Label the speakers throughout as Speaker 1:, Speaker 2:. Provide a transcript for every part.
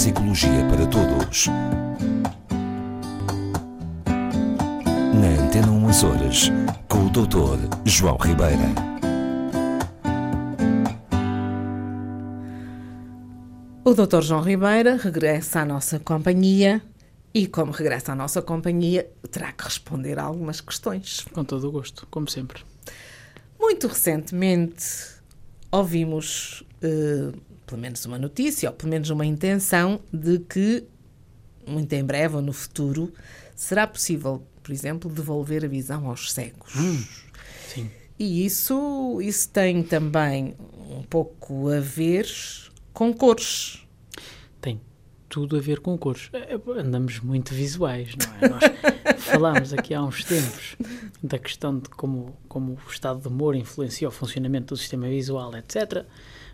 Speaker 1: psicologia para todos. Na Antena 1 Açores, com o Dr. João Ribeira.
Speaker 2: O Dr. João Ribeira regressa à nossa companhia e, como regressa à nossa companhia, terá que responder a algumas questões.
Speaker 3: Com todo o gosto, como sempre.
Speaker 2: Muito recentemente ouvimos, eh, pelo menos uma notícia, ou pelo menos uma intenção, de que, muito em breve ou no futuro, será possível, por exemplo, devolver a visão aos cegos.
Speaker 3: Sim.
Speaker 2: E isso, isso tem também um pouco a ver com cores.
Speaker 3: Tudo a ver com cores. É, Andamos muito visuais, não é? Nós falámos aqui há uns tempos da questão de como, como o estado de humor influencia o funcionamento do sistema visual, etc.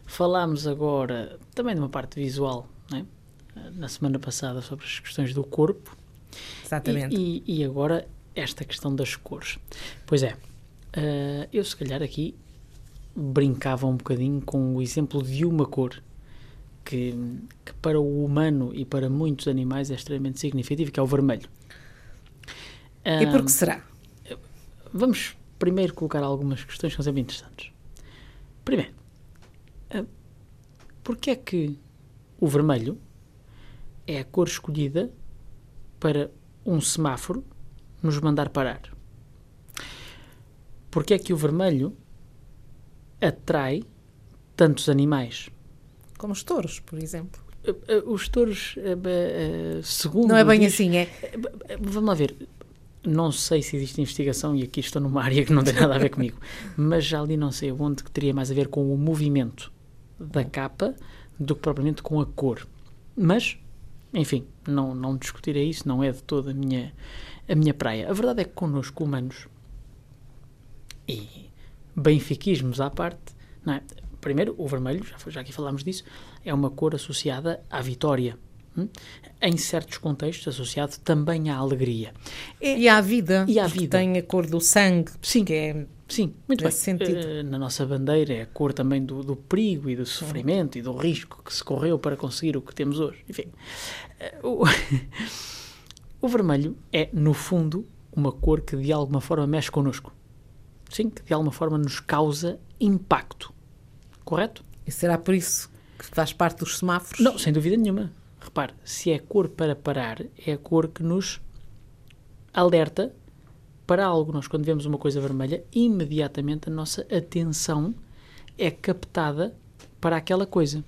Speaker 3: Falámos agora também de uma parte visual, é? na semana passada, sobre as questões do corpo.
Speaker 2: Exatamente.
Speaker 3: E, e- e agora esta questão das cores. Pois é, eh, eu se calhar aqui brincava um bocadinho com o exemplo de uma cor que, que para o humano e para muitos animais é extremamente significativo, que é o vermelho.
Speaker 2: e por que será?
Speaker 3: Vamos primeiro colocar algumas questões que são sempre interessantes. Primeiro, ah, porque é que o vermelho é a cor escolhida para um semáforo nos mandar parar? Porque é que o vermelho atrai tantos animais?
Speaker 2: Como os touros, por exemplo.
Speaker 3: Ah, ah, Os touros, ah, segundo
Speaker 2: Não é bem
Speaker 3: diz-
Speaker 2: assim, é?
Speaker 3: Vamos lá ver. Não sei se existe investigação, e aqui estou numa área que não tem nada a ver comigo, mas já ali não sei onde que teria mais a ver com o movimento da capa do que propriamente com a cor. Mas, enfim, não, não discutirei isso, não é de toda a minha, a minha praia. A verdade é que connosco, humanos, e benfiquismos à parte, não é? Primeiro, o vermelho, já, já aqui falámos disso, é uma cor associada à vitória. hum? Em certos contextos, associado também à alegria. É-
Speaker 2: E à vida.
Speaker 3: E à vida.
Speaker 2: Tem a cor do sangue.
Speaker 3: Sim.
Speaker 2: Que é
Speaker 3: Sim, muito bem.
Speaker 2: sentido.
Speaker 3: Eh, na nossa bandeira é a cor também do, do perigo e do sofrimento e do risco que se correu para conseguir o que temos hoje. Enfim, eh, o, o vermelho é, no fundo, uma cor que de alguma forma mexe connosco. Sim, que de alguma forma nos causa impacto. Correto?
Speaker 2: E será por isso que faz parte dos semáforos?
Speaker 3: Não, sem dúvida nenhuma. Repare, se é cor para parar, é a cor que nos alerta para algo. Nós, quando vemos uma coisa vermelha, imediatamente a nossa atenção é captada para aquela coisa.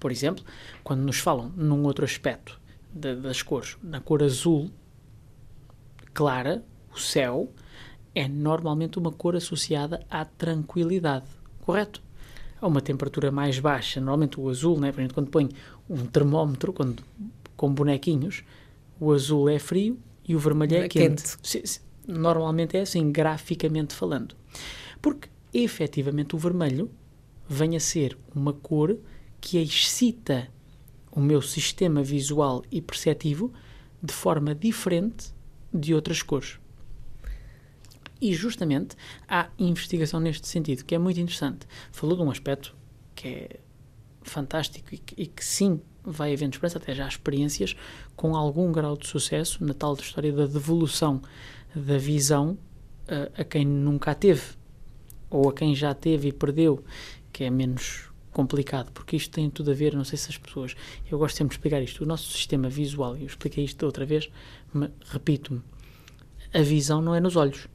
Speaker 3: Por exemplo, quando nos falam num outro aspecto da- das cores, na cor azul clara, o céu, é normalmente uma cor associada à tranquilidade, correto? A uma temperatura mais baixa, normalmente o azul, né? por exemplo, quando põe um termómetro quando, com bonequinhos, o azul é frio e o vermelho é,
Speaker 2: É
Speaker 3: quente.
Speaker 2: quente.
Speaker 3: Normalmente é assim, graficamente falando. Porque, efetivamente, o vermelho vem a ser uma cor que excita o meu sistema visual e perceptivo de forma diferente de outras cores. E justamente há investigação neste sentido, que é muito interessante. Falou de um aspecto que é fantástico e que, e que sim vai havendo esperança, até já há experiências com algum grau de sucesso na tal história da devolução da visão a, a quem nunca a teve ou a quem já teve e perdeu, que é menos complicado, porque isto tem tudo a ver, não sei se as pessoas, eu gosto sempre de explicar isto, o nosso sistema visual, eu expliquei isto outra vez, repito-me, a visão não é nos olhos,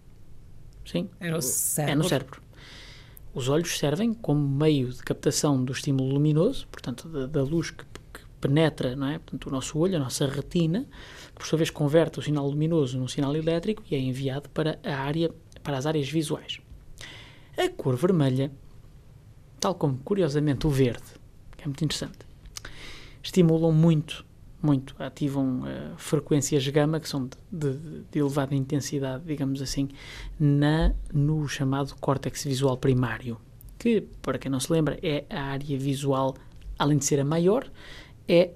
Speaker 3: sim?
Speaker 2: É no cérebro.
Speaker 3: É no cérebro. Os olhos servem como meio de captação do estímulo luminoso, portanto, da, da luz que, que penetra, não é? Portanto, o nosso olho, a nossa retina, que por sua vez converte o sinal luminoso num sinal elétrico e é enviado para a área, para as áreas visuais. A cor vermelha, tal como curiosamente o verde, que é muito interessante, estimulam muito, muito, ativam eh, frequências gama que são de, de- de elevada intensidade, digamos assim, na, no chamado córtex visual primário, que, para quem não se lembra, é a área visual, além de ser a maior, é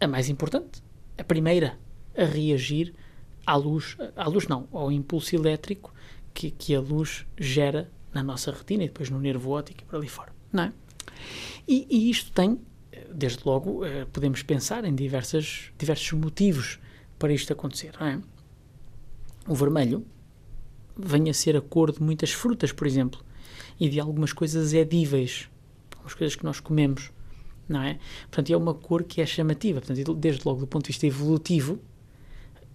Speaker 3: a mais importante, a primeira a reagir à luz, à luz não, ao impulso elétrico que, que a luz gera na nossa retina e depois no nervo óptico e por ali fora, não é? E, e isto tem, desde logo, eh, podemos pensar em diversas, diversos motivos para isto acontecer. É? O vermelho vem a ser a cor de muitas frutas, por exemplo, e de algumas coisas edíveis, algumas coisas que nós comemos, não é? Portanto, é uma cor que é chamativa. Portanto, desde logo do ponto de vista evolutivo,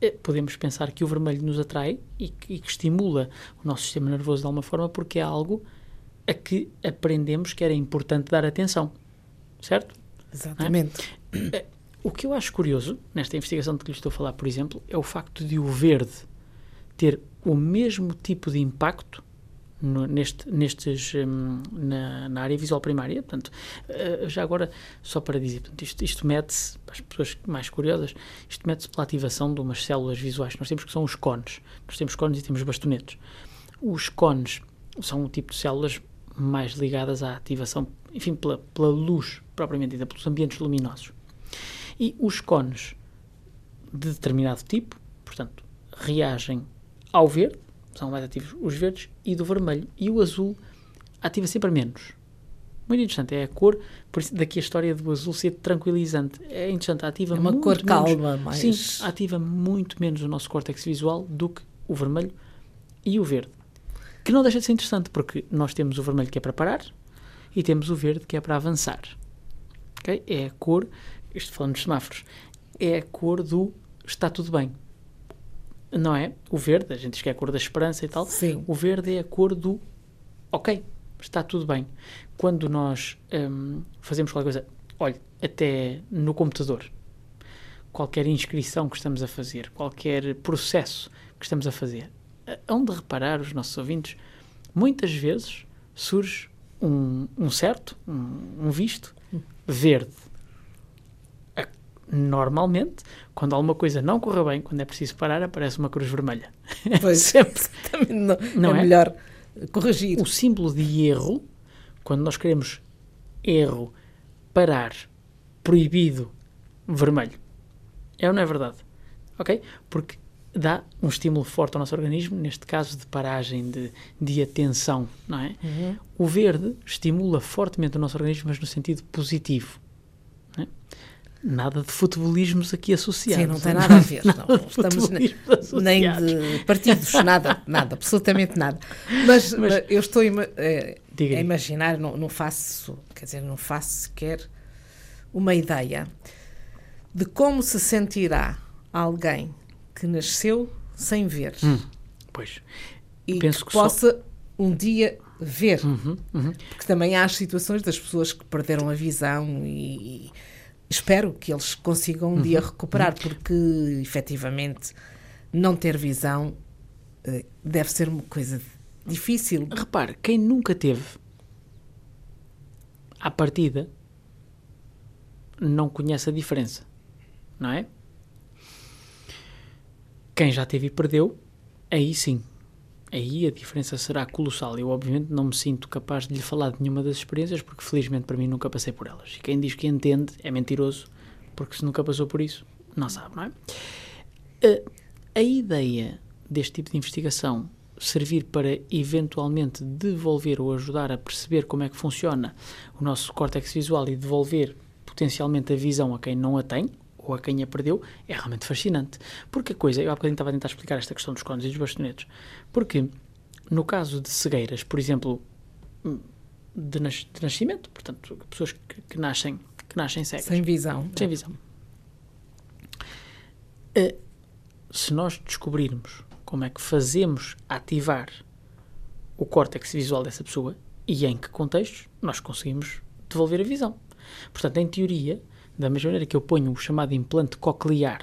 Speaker 3: eh, podemos pensar que o vermelho nos atrai e que, e que estimula o nosso sistema nervoso de alguma forma, porque é algo a que aprendemos que era importante dar atenção, certo?
Speaker 2: Exatamente.
Speaker 3: É? O que eu acho curioso nesta investigação de que lhe estou a falar, por exemplo, é o facto de o verde ter o mesmo tipo de impacto no, neste, nestes, um, na, na, área visual primária. Portanto, uh, já agora, só para dizer, portanto, isto, isto mede-se, para as pessoas mais curiosas, isto mede-se pela ativação de umas células visuais que nós temos, que são os cones. Nós temos cones e temos bastonetes. Os cones são um tipo de células mais ligadas à ativação, enfim, pela, pela luz propriamente dita, pelos ambientes luminosos. E os cones de determinado tipo, portanto, reagem ao verde, são mais ativos os verdes, e do vermelho. E o azul ativa sempre menos. Muito interessante, é a cor, por isso daqui a história do azul ser tranquilizante. É interessante, ativa
Speaker 2: é uma
Speaker 3: muito
Speaker 2: cor
Speaker 3: menos,
Speaker 2: calma, mais...
Speaker 3: Sim, ativa muito menos o nosso córtex visual do que o vermelho e o verde. Que não deixa de ser interessante, porque nós temos o vermelho que é para parar e temos o verde que é para avançar. Okay? É a cor, isto falando de semáforos, é a cor do está tudo bem. Não é? O verde, a gente diz que é a cor da esperança e tal.
Speaker 2: Sim.
Speaker 3: O verde é a cor do ok, está tudo bem. Quando nós hum, fazemos qualquer coisa, olhe, até no computador, qualquer inscrição que estamos a fazer, qualquer processo que estamos a fazer, hão de reparar os nossos ouvintes, muitas vezes surge um, um certo, um, um visto verde. Normalmente, quando alguma coisa não corre bem, quando é preciso parar, aparece uma cruz vermelha.
Speaker 2: Pois,
Speaker 3: Sempre.
Speaker 2: Não,
Speaker 3: Não
Speaker 2: é,
Speaker 3: é?
Speaker 2: melhor corrigir.
Speaker 3: O símbolo de erro, quando nós queremos erro, parar, proibido, vermelho. É ou não é verdade? Ok? Porque dá um estímulo forte ao nosso organismo, neste caso de paragem, de, de atenção, não é?
Speaker 2: Uhum.
Speaker 3: O verde estimula fortemente o nosso organismo, mas no sentido positivo. não é? Nada de futebolismos aqui associados.
Speaker 2: Sim, não tem nada a ver. Não,
Speaker 3: de
Speaker 2: estamos nem de partidos, nada, nada, absolutamente nada. Mas,
Speaker 3: Mas-
Speaker 2: mas eu estou a, ima-
Speaker 3: Diga
Speaker 2: a
Speaker 3: aí.
Speaker 2: imaginar, não, não faço, quer dizer, não faço sequer uma ideia de como se sentirá alguém que nasceu sem ver
Speaker 3: Pois.
Speaker 2: e
Speaker 3: penso
Speaker 2: que,
Speaker 3: que só-
Speaker 2: possa um dia ver.
Speaker 3: Uhum, uhum.
Speaker 2: Porque também há as situações das pessoas que perderam a visão e, e espero que eles consigam um dia
Speaker 3: Uhum.
Speaker 2: recuperar, porque efetivamente não ter visão eh, deve ser uma coisa difícil.
Speaker 3: Repare, quem nunca teve, à partida, não conhece a diferença, não é? Quem já teve e perdeu, aí sim. Aí a diferença será colossal. Eu, obviamente, não me sinto capaz de lhe falar de nenhuma das experiências, porque felizmente para mim nunca passei por elas. E quem diz que entende é mentiroso, porque se nunca passou por isso, não sabe, não é? A, a ideia deste tipo de investigação servir para eventualmente devolver ou ajudar a perceber como é que funciona o nosso córtex visual e devolver potencialmente a visão a quem não a tem ou a quem a perdeu é realmente fascinante. Porque a coisa, eu há bocadinho estava a tentar explicar esta questão dos cones e dos bastonetes, porque no caso de cegueiras, por exemplo, de, nas- de nascimento, portanto, pessoas que, que nascem, que nascem cegas,
Speaker 2: Sem visão.
Speaker 3: sem visão. Eh, se nós descobrirmos como é que fazemos ativar o córtex visual dessa pessoa e em que contextos, nós conseguimos devolver a visão. Portanto, em teoria, da mesma maneira que eu ponho o chamado implante coclear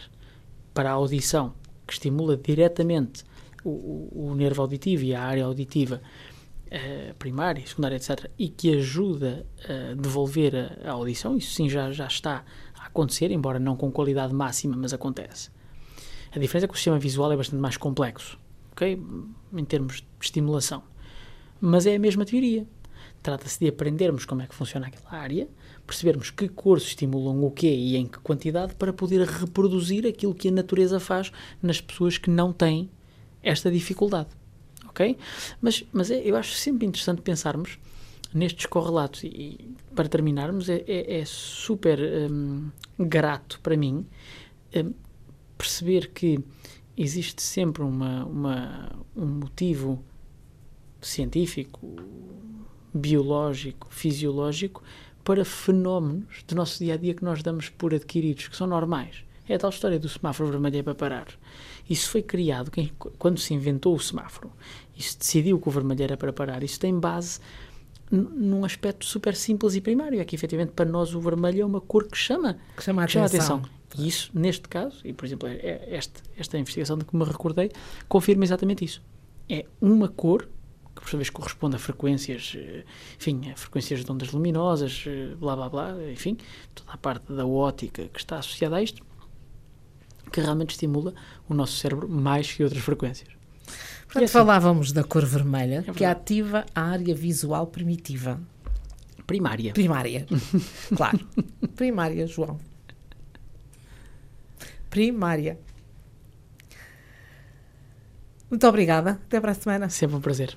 Speaker 3: para a audição, que estimula diretamente o, o- o nervo auditivo e a área auditiva eh, primária, secundária, etc., e que ajuda a devolver a, a audição, isso sim já, já está a acontecer, embora não com qualidade máxima, mas acontece. A diferença é que o sistema visual é bastante mais complexo, ok? Em termos de estimulação. Mas é a mesma teoria. Trata-se de aprendermos como é que funciona aquela área, percebermos que cores estimulam o quê e em que quantidade para poder reproduzir aquilo que a natureza faz nas pessoas que não têm esta dificuldade. Ok? Mas, mas é- eu acho sempre interessante pensarmos nestes correlatos, e para terminarmos, é, é, é super um, grato para mim um, perceber que existe sempre uma, uma, um motivo científico, biológico, fisiológico para fenómenos do nosso dia a dia que nós damos por adquiridos, que são normais. É a tal história do semáforo vermelho é para parar. Isso foi criado quem, quando se inventou o semáforo. Isso decidiu que o vermelho era para parar. Isso tem base num aspecto super simples e primário. É que, efetivamente, para nós o vermelho é uma cor que chama,
Speaker 2: que chama a
Speaker 3: chama
Speaker 2: atenção.
Speaker 3: atenção. E isso, neste caso, e por exemplo, é, é esta, esta investigação de que me recordei, confirma exatamente isso. É uma cor que por sua vez corresponde a frequências, eh, enfim, a frequências de ondas luminosas, eh, blá blá blá, enfim, toda a parte da ótica que está associada a isto, que realmente estimula o nosso cérebro mais que outras frequências.
Speaker 2: Portanto, assim, falávamos da cor vermelha,
Speaker 3: é
Speaker 2: que ativa a área visual primitiva.
Speaker 3: Primária.
Speaker 2: Primária. claro. Primária, João. Primária. Muito obrigada. Até para a semana.
Speaker 3: Sempre um prazer.